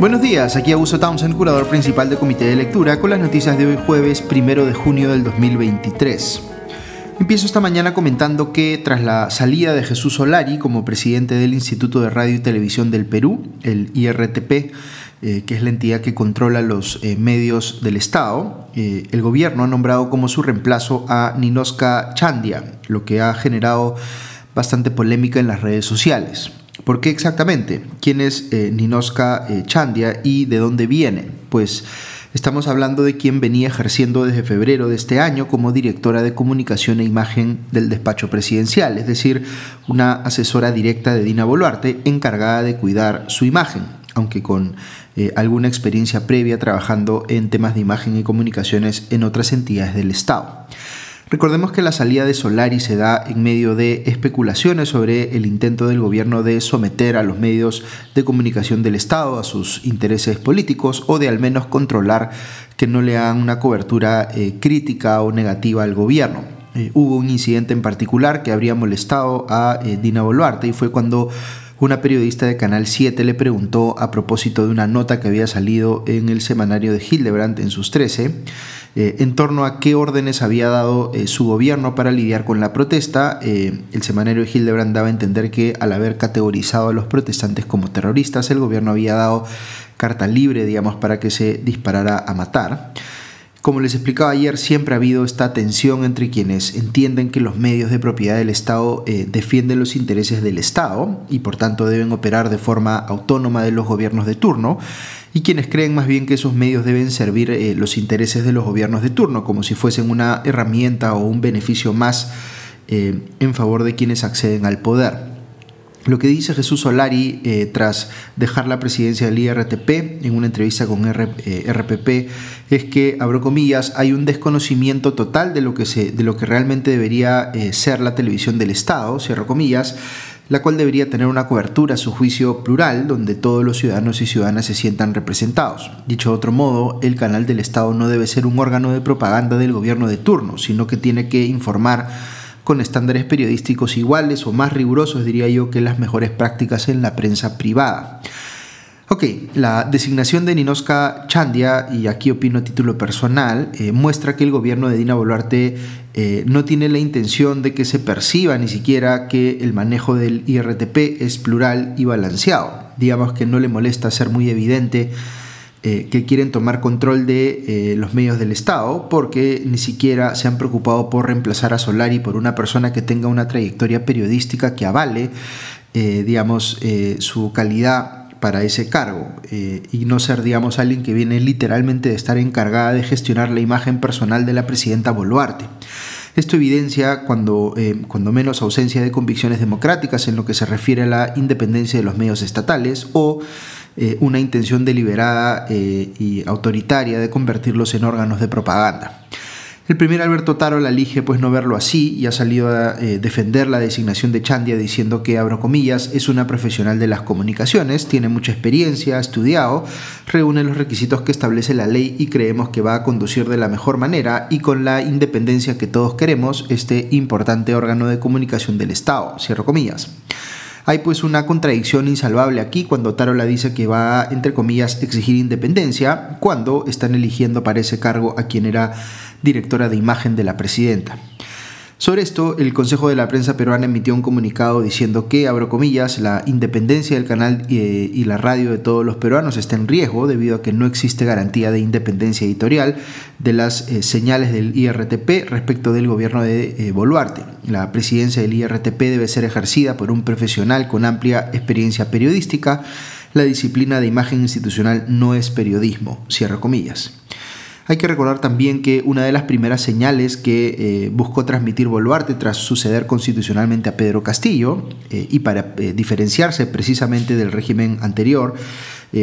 Buenos días, aquí Augusto Townsend, curador principal del Comité de Lectura, con las noticias de hoy jueves 1 de junio del 2023. Empiezo esta mañana comentando que tras la salida de Jesús Solari como presidente del Instituto de Radio y Televisión del Perú, el IRTP, eh, que es la entidad que controla los eh, medios del Estado, eh, el gobierno ha nombrado como su reemplazo a Ninoska Chandia, lo que ha generado bastante polémica en las redes sociales. ¿Por qué exactamente? ¿Quién es eh, Ninoska eh, Chandia y de dónde viene? Pues estamos hablando de quien venía ejerciendo desde febrero de este año como directora de comunicación e imagen del despacho presidencial, es decir, una asesora directa de Dina Boluarte encargada de cuidar su imagen, aunque con eh, alguna experiencia previa trabajando en temas de imagen y comunicaciones en otras entidades del Estado. Recordemos que la salida de Solari se da en medio de especulaciones sobre el intento del gobierno de someter a los medios de comunicación del Estado a sus intereses políticos o de al menos controlar que no le hagan una cobertura eh, crítica o negativa al gobierno. Eh, hubo un incidente en particular que habría molestado a eh, Dina Boluarte y fue cuando una periodista de Canal 7 le preguntó a propósito de una nota que había salido en el semanario de Hildebrandt en sus 13 eh, en torno a qué órdenes había dado eh, su gobierno para lidiar con la protesta. Eh, el semanario de Hildebrand daba a entender que al haber categorizado a los protestantes como terroristas, el gobierno había dado carta libre, digamos, para que se disparara a matar. Como les explicaba ayer, siempre ha habido esta tensión entre quienes entienden que los medios de propiedad del Estado defienden los intereses del Estado y por tanto deben operar de forma autónoma de los gobiernos de turno y quienes creen más bien que esos medios deben servir eh, los intereses de los gobiernos de turno, como si fuesen una herramienta o un beneficio más eh, en favor de quienes acceden al poder. Lo que dice Jesús Solari eh, tras dejar la presidencia del IRTP en una entrevista con RPP es que, abro comillas, hay un desconocimiento total de lo que, se, de lo que realmente debería ser la televisión del Estado, cierro comillas, la cual debería tener una cobertura, a su juicio, plural, donde todos los ciudadanos y ciudadanas se sientan representados. Dicho de otro modo, el canal del Estado no debe ser un órgano de propaganda del gobierno de turno, sino que tiene que informar con estándares periodísticos iguales o más rigurosos, diría yo, que las mejores prácticas en la prensa privada. Ok, la designación de Ninoska Chandia, y aquí opino a título personal, eh, muestra que el gobierno de Dina Boluarte eh, no tiene la intención de que se perciba ni siquiera que el manejo del IRTP es plural y balanceado. Digamos que no le molesta ser muy evidente eh, que quieren tomar control de los medios del Estado porque ni siquiera se han preocupado por reemplazar a Solari por una persona que tenga una trayectoria periodística que avale, digamos, su calidad para ese cargo eh, y no ser, digamos, alguien que viene literalmente de estar encargada de gestionar la imagen personal de la presidenta Boluarte. Esto evidencia cuando, eh, cuando menos ausencia de convicciones democráticas en lo que se refiere a la independencia de los medios estatales o eh, una intención deliberada y autoritaria de convertirlos en órganos de propaganda. El primer Alberto Taro la elige pues no verlo así y ha salido a eh, defender la designación de Chandia diciendo que, abro comillas, es una profesional de las comunicaciones, tiene mucha experiencia, ha estudiado, reúne los requisitos que establece la ley y creemos que va a conducir de la mejor manera y con la independencia que todos queremos este importante órgano de comunicación del Estado, cierro comillas. Hay pues una contradicción insalvable aquí cuando Tarola dice que va entre comillas, exigir independencia, cuando están eligiendo para ese cargo a quien era directora de imagen de la presidenta. Sobre esto, el Consejo de la Prensa Peruana emitió un comunicado diciendo que, abro comillas, la independencia del canal eh, y la radio de todos los peruanos está en riesgo debido a que no existe garantía de independencia editorial de las eh, señales del IRTP respecto del gobierno de eh, Boluarte. La presidencia del IRTP debe ser ejercida por un profesional con amplia experiencia periodística. La disciplina de imagen institucional no es periodismo, cierro comillas. Hay que recordar también que una de las primeras señales que eh, buscó transmitir Boluarte tras suceder constitucionalmente a Pedro Castillo eh, y para eh, diferenciarse precisamente del régimen anterior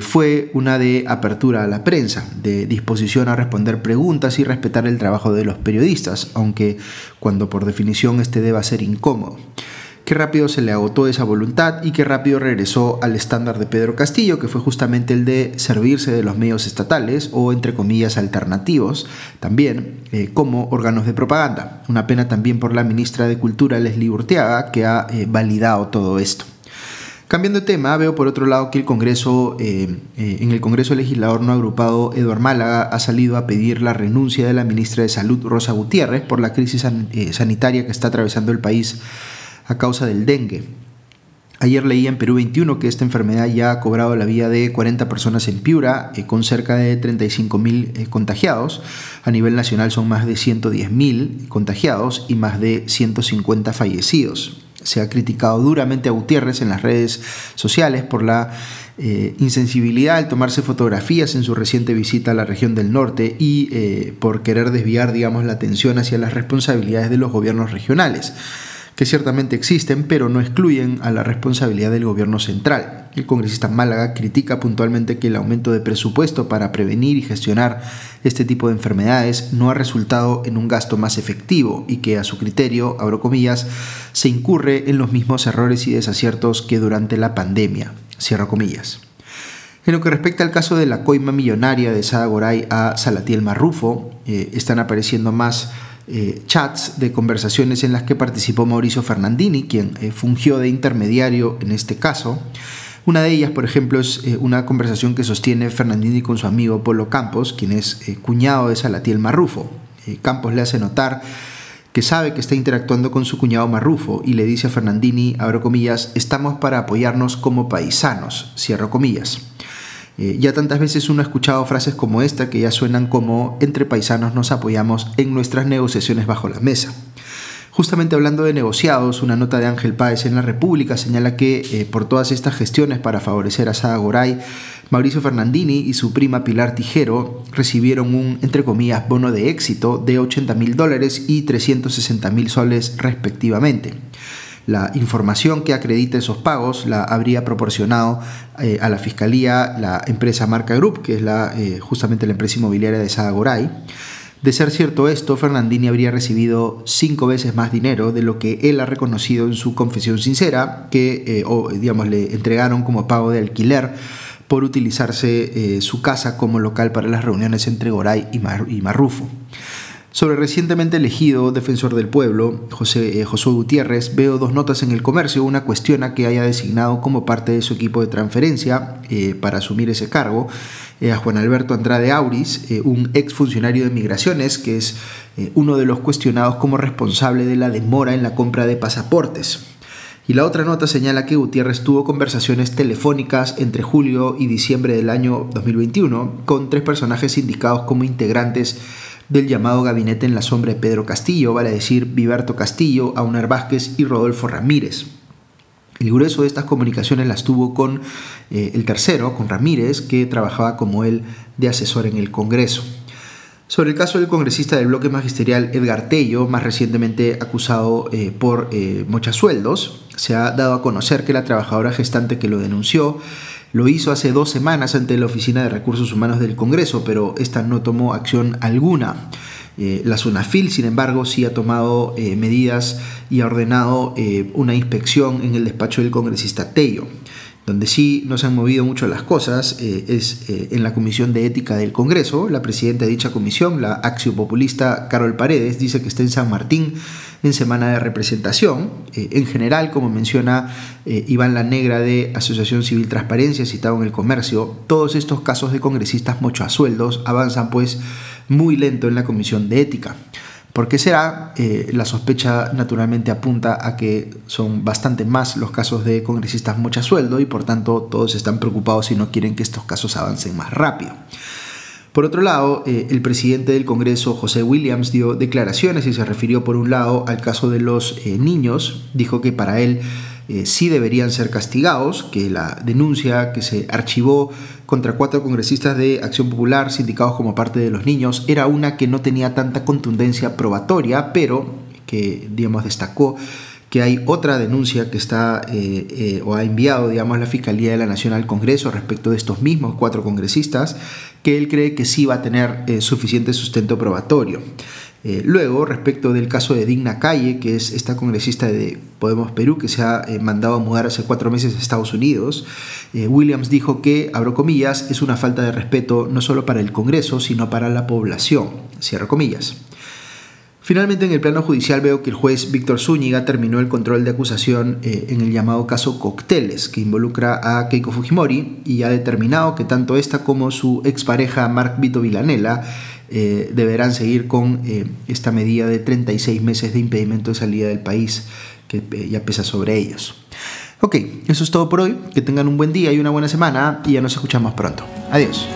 fue una de apertura a la prensa, de disposición a responder preguntas y respetar el trabajo de los periodistas, aunque cuando por definición este deba ser incómodo. Qué rápido se le agotó esa voluntad y qué rápido regresó al estándar de Pedro Castillo, que fue justamente el de servirse de los medios estatales o entre comillas alternativos, también eh, como órganos de propaganda. Una pena también por la ministra de Cultura, Leslie Urteaga, que ha eh, validado todo esto. Cambiando de tema, veo por otro lado que el Congreso, eh, en el Congreso Legislador no agrupado, Eduard Málaga ha salido a pedir la renuncia de la ministra de Salud, Rosa Gutiérrez, por la crisis sanitaria que está atravesando el país a causa del dengue. Ayer leí en Perú 21 que esta enfermedad ya ha cobrado la vida de 40 personas en Piura, con cerca de 35 mil contagiados. A nivel nacional son más de 110 mil contagiados y más de 150 fallecidos. Se ha criticado duramente a Gutiérrez en las redes sociales por la eh, insensibilidad al tomarse fotografías en su reciente visita a la región del norte y eh, por querer desviar, digamos, la atención hacia las responsabilidades de los gobiernos regionales que ciertamente existen, pero no excluyen a la responsabilidad del gobierno central. El congresista Málaga critica puntualmente que el aumento de presupuesto para prevenir y gestionar este tipo de enfermedades no ha resultado en un gasto más efectivo y que a su criterio, abro comillas, se incurre en los mismos errores y desaciertos que durante la pandemia, cierro comillas. En lo que respecta al caso de la coima millonaria de Sada Goray a Salatiel Marrufo, eh, están apareciendo más eh, chats de conversaciones en las que participó Mauricio Fernandini, quien eh, fungió de intermediario en este caso. Una de ellas, por ejemplo, es eh, una conversación que sostiene Fernandini con su amigo Polo Campos, quien es cuñado de Salatiel Marrufo. Campos le hace notar que sabe que está interactuando con su cuñado Marrufo y le dice a Fernandini, abro comillas, estamos para apoyarnos como paisanos, cierro comillas. Eh, ya tantas veces uno ha escuchado frases como esta que ya suenan como entre paisanos nos apoyamos en nuestras negociaciones bajo la mesa. Justamente hablando de negociados, una nota de Ángel Páez en La República señala que eh, por todas estas gestiones para favorecer a Sada Goray, Mauricio Fernandini y su prima Pilar Tijero recibieron un, entre comillas, bono de éxito de 80 mil dólares y 360 mil soles respectivamente. La información que acredita esos pagos la habría proporcionado eh, a la Fiscalía la empresa Marca Group, que es la, eh, justamente la empresa inmobiliaria de Sadagoray. De ser cierto esto, Fernandini habría recibido cinco veces más dinero de lo que él ha reconocido en su confesión sincera, que eh, digamos, le entregaron como pago de alquiler por utilizarse su casa como local para las reuniones entre Goray y, y Marrufo. Sobre recientemente elegido defensor del pueblo, José, eh, Josué Gutiérrez, veo dos notas en el comercio. Una cuestiona que haya designado como parte de su equipo de transferencia eh, para asumir ese cargo eh, a Juan Alberto Andrade Auris, un exfuncionario de migraciones que es uno de los cuestionados como responsable de la demora en la compra de pasaportes. Y la otra nota señala que Gutiérrez tuvo conversaciones telefónicas entre julio y diciembre del año 2021 con tres personajes indicados como integrantes del llamado gabinete en la sombra de Pedro Castillo, vale decir Viberto Castillo, Aunar Vázquez y Rodolfo Ramírez. El grueso de estas comunicaciones las tuvo con eh, el tercero, con Ramírez, que trabajaba como él de asesor en el Congreso. Sobre el caso del congresista del bloque magisterial Edgar Tello, más recientemente acusado eh, por eh, mochasueldos, se ha dado a conocer que la trabajadora gestante que lo denunció lo hizo hace dos semanas ante la Oficina de Recursos Humanos del Congreso, pero esta no tomó acción alguna. Eh, la SUNAFIL, sin embargo, sí ha tomado eh, medidas y ha ordenado eh, una inspección en el despacho del congresista Tello. Donde sí no se han movido mucho las cosas es en la Comisión de Ética del Congreso. La presidenta de dicha comisión, la axiopopulista Carol Paredes, dice que está en San Martín en semana de representación. Eh, en general, como menciona eh, Iván La Negra de Asociación Civil Transparencia, citado en el comercio, todos estos casos de congresistas mocho a sueldos avanzan pues muy lento en la Comisión de Ética. ¿Por qué será? Eh, la sospecha naturalmente apunta a que son bastante más los casos de congresistas mocha sueldo y por tanto todos están preocupados y no quieren que estos casos avancen más rápido. Por otro lado, eh, el presidente del Congreso, José Williams, dio declaraciones y se refirió por un lado al caso de los eh, niños. Dijo que para él eh, sí deberían ser castigados, que la denuncia que se archivó contra cuatro congresistas de Acción Popular, sindicados como parte de los niños, era una que no tenía tanta contundencia probatoria, pero que, digamos, destacó que hay otra denuncia que está eh, eh, o ha enviado, digamos, la Fiscalía de la Nación al Congreso respecto de estos mismos cuatro congresistas, que él cree que sí va a tener eh, suficiente sustento probatorio. luego, respecto del caso de Digna Calle, que es esta congresista de Podemos Perú que se ha mandado a mudar hace cuatro meses a Estados Unidos, Williams dijo que, abro comillas, es una falta de respeto no solo para el Congreso, sino para la población, cierro comillas. Finalmente, en el plano judicial veo que el juez Víctor Zúñiga terminó el control de acusación eh, en el llamado caso Cocteles, que involucra a Keiko Fujimori y ha determinado que tanto esta como su expareja Mark Vito Vilanela eh, deberán seguir con eh, esta medida de 36 meses de impedimento de salida del país que ya pesa sobre ellos. Ok, eso es todo por hoy. Que tengan un buen día y una buena semana y ya nos escuchamos pronto. Adiós.